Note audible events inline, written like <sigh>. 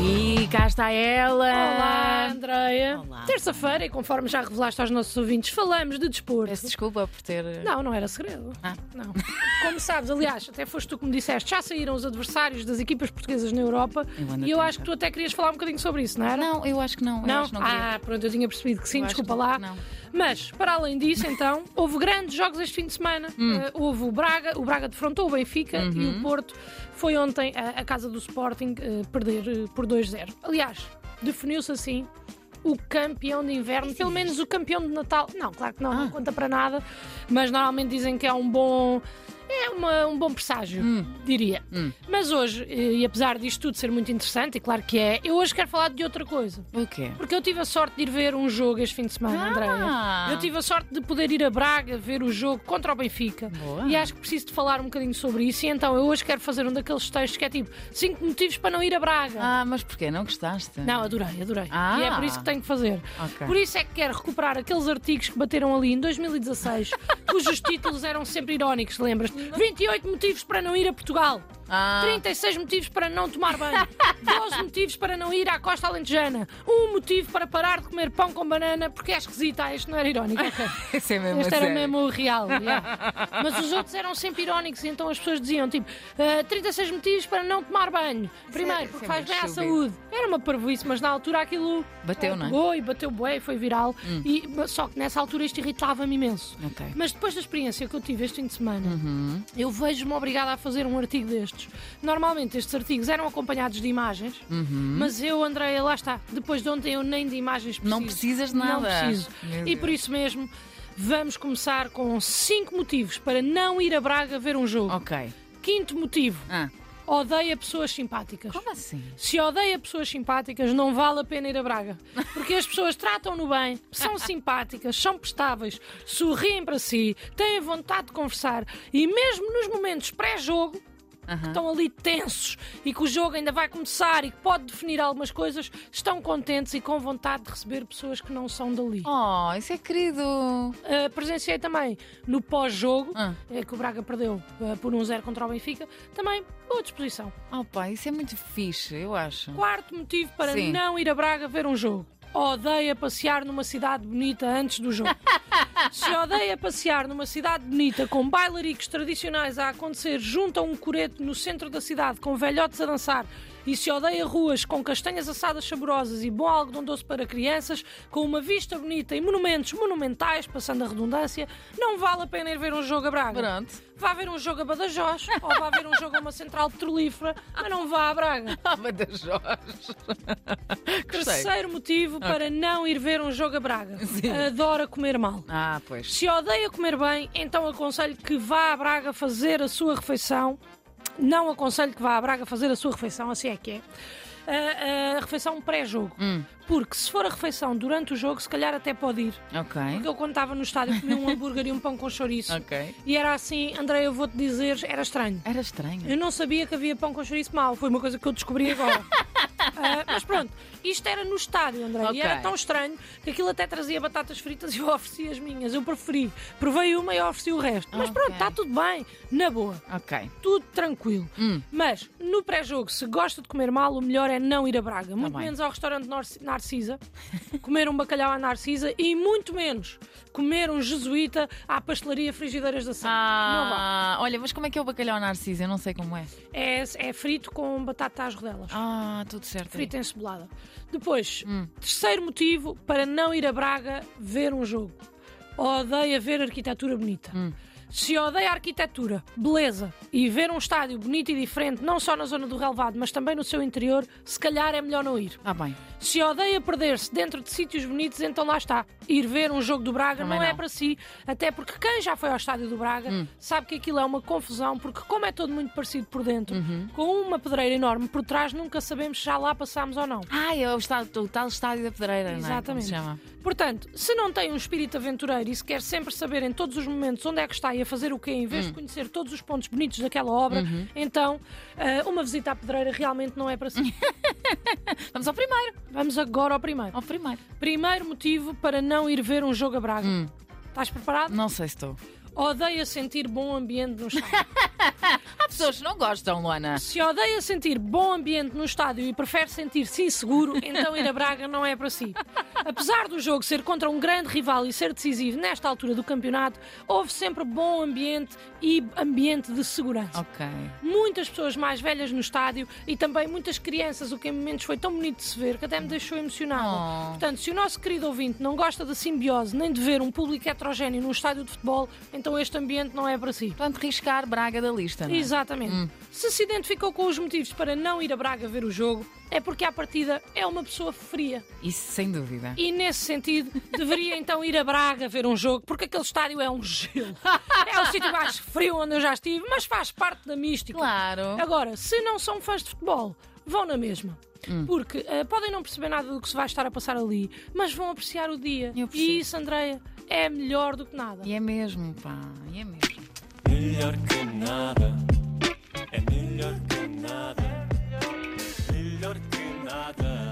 E cá está ela. Olá, Terça-feira, e conforme já revelaste aos nossos ouvintes, falamos de desporto. Peço desculpa por ter. Não, não era segredo. Ah. Não. Como sabes, aliás, até foste tu que me disseste, já saíram os adversários das equipas portuguesas na Europa Eu e eu acho que tu até querias falar um bocadinho sobre isso, não era? Não, eu acho que não. Não? acho que não ah, pronto, eu tinha percebido que sim, Eu desculpa que lá. não. Mas, para além disso, então, <laughs> houve grandes jogos este fim de semana. Hum. Eh, houve o Braga, o Braga defrontou o Benfica e Uhum. o Porto foi ontem à, casa do Sporting eh, perder eh, por 2-0. Aliás, definiu-se assim o campeão de inverno, pelo menos o campeão de Natal. Não, claro que não, não Ah. conta para nada, mas normalmente dizem que é um bom. É uma- um bom presságio, diria. Hum. Mas hoje, eh, e apesar disto tudo ser muito interessante, e claro que é, eu hoje quero falar de outra coisa. O quê? Porque eu tive a sorte de ir ver um jogo este fim de semana, Ah! Andréia. Eu tive a sorte de poder ir a Braga ver o jogo contra o Benfica. Boa. E acho que preciso de falar um bocadinho sobre isso. E então eu hoje quero fazer um daqueles textos que é tipo 5 motivos para não ir a Braga. Ah, mas porquê? Não gostaste? Não, adorei, adorei. Ah. E é por isso que tenho que fazer. Ok. Por isso é que quero recuperar aqueles artigos que bateram ali em 2016, <laughs> cujos títulos eram sempre irónicos, lembras-te? 28 motivos para não ir a Portugal. Ah, 36 motivos para não tomar banho. <laughs> 12 motivos para não ir à costa alentejana. Um motivo para parar de comer pão com banana porque é esquisito. Ah, este não era irónico. ok. <laughs> esse é mesmo Este era sério. mesmo real. yeah. Mas os outros eram sempre irónicos, e então as pessoas diziam tipo ah, 36 motivos para não tomar banho. Primeiro, isso porque é faz bem à saúde. Era uma parvoíce, mas na altura aquilo. Bateu, não é? Hum. Pegou e bateu bué, e foi viral. E, só que nessa altura isto irritava-me imenso. Ok. Mas depois da experiência que eu tive este fim de semana, Uhum. eu vejo-me obrigada a fazer um artigo destes. Normalmente estes artigos eram acompanhados de imagens, mas eu, Andréia, lá está. Depois de ontem eu nem de imagens preciso. Uhum. Não precisas de nada. Não preciso. E por isso mesmo, vamos começar com cinco motivos para não ir a Braga ver um jogo. Ok. Quinto motivo, Ah, odeia pessoas simpáticas. como assim? Se odeia pessoas simpáticas, não vale a pena ir a Braga. Porque as pessoas tratam-no bem, são simpáticas, são prestáveis, sorriem para si, têm vontade de conversar e mesmo nos momentos pré-jogo, que Aham. estão ali tensos e que o jogo ainda vai começar e que pode definir algumas coisas, estão contentes e com vontade de receber pessoas que não são dali. Oh, isso é querido. Uh, presenciei também no pós-jogo, Ah. eh, que o Braga perdeu uh, por 1-0 contra o Benfica, também boa disposição. Oh, pá, isso é muito fixe, eu acho. Quarto motivo para Sim. não ir a Braga ver um jogo. Odeia passear numa cidade bonita antes do jogo. <laughs> Se odeia passear numa cidade bonita com bailaricos tradicionais a acontecer junto a um coreto no centro da cidade com velhotes a dançar e se odeia ruas com castanhas assadas saborosas e bom algodão doce para crianças, com uma vista bonita e monumentos monumentais, passando a redundância, não vale a pena ir ver um jogo a Braga. Pronto. Vá ver um jogo a Badajoz ou vá ver um jogo a uma central petrolífera, mas não vá a Braga. <laughs> Ah, Badajoz. <laughs> Terceiro motivo para não ir ver um jogo a Braga. Sim. Adora comer mal. Ah, pois. Se odeia comer bem, então aconselho que vá a Braga fazer a sua refeição. Não aconselho que vá a Braga fazer a sua refeição, assim é que é. A, a refeição pré-jogo. Hum. Porque se for a refeição durante o jogo, se calhar até pode ir. Ok. Porque eu quando estava no estádio comi um <laughs> hambúrguer e um pão com chouriço. Ok. E era assim, André, eu vou-te dizer, era estranho. Era estranho. Eu não sabia que havia pão com chouriço mau. Foi uma coisa que eu descobri agora. <laughs> Ah, mas pronto, isto era no estádio, André. Ok. E era tão estranho que aquilo até trazia batatas fritas e eu ofereci as minhas. Eu preferi. Provei uma e ofereci o resto. Mas Ok. pronto, está tudo bem. Na boa. Ok. Tudo tranquilo. Hum. Mas no pré-jogo, se gosta de comer mal, o melhor é não ir a Braga. Muito Tá menos ao restaurante Nor- Narcisa, comer um bacalhau à Narcisa e muito menos comer um jesuíta à pastelaria Frigideiras da Sá. Ah, olha, mas como é que é o bacalhau narciso? Eu não sei como é. É, é frito com batata às rodelas. Ah, tudo certo. aí. Frita encebolada. Depois, Hum. terceiro motivo para não ir a Braga ver um jogo. Odeia ver arquitetura bonita. Hum. Se odeia a arquitetura, beleza, e ver um estádio bonito e diferente, não só na zona do relevado, mas também no seu interior, se calhar é melhor não ir. Ah, bem. Se odeia perder-se dentro de sítios bonitos, então lá está. Ir ver um jogo do Braga Também não, é não. para si, até porque quem já foi ao estádio do Braga Hum. sabe que aquilo é uma confusão, porque como é todo muito parecido por dentro, Uhum. com uma pedreira enorme por trás, nunca sabemos se já lá passámos ou não. Ah, é o, estádio, o tal estádio da pedreira, não é? Como Exatamente. se chama? Portanto, se não tem um espírito aventureiro e se quer sempre saber em todos os momentos onde é que está e a fazer o quê, em Hum. vez de conhecer todos os pontos bonitos daquela obra, Uhum. então ah, uma visita à pedreira realmente não é para si. <laughs> Vamos ao primeiro. Vamos agora ao primeiro. Ao primeiro. Primeiro motivo para não ir ver um jogo a Braga. Hum. Estás preparado? Não sei se estou. odeia sentir bom ambiente no estádio. <laughs> Há pessoas que não gostam, Luana. Se odeia sentir bom ambiente no estádio e prefere sentir-se inseguro, então ir a Braga não é para si. Apesar do jogo ser contra um grande rival e ser decisivo nesta altura do campeonato, houve sempre bom ambiente e ambiente de segurança. Ok. Muitas pessoas mais velhas no estádio e também muitas crianças, o que em momentos foi tão bonito de se ver que até me deixou emocionada. Oh. Portanto, se o nosso querido ouvinte não gosta da simbiose nem de ver um público heterogéneo num estádio de futebol, então este ambiente não é para si. Portanto, riscar Braga da lista, não é? Exatamente. Se se identificou com os motivos para não ir a Braga ver o jogo, é porque à partida é uma pessoa fria. Isso sem dúvida. E nesse sentido, deveria então ir a Braga ver um jogo, porque aquele estádio é um gelo. É o sítio mais frio onde eu já estive, mas faz parte da mística. Claro. Agora, se não são fãs de futebol, vão na mesma. Porque eh, podem não perceber nada do que se vai estar a passar ali, mas vão apreciar o dia. Eu percebo. E isso, Andreia, é melhor do que nada. E é mesmo, pá. E é mesmo. Melhor que nada. Миллер надо, миллер надо.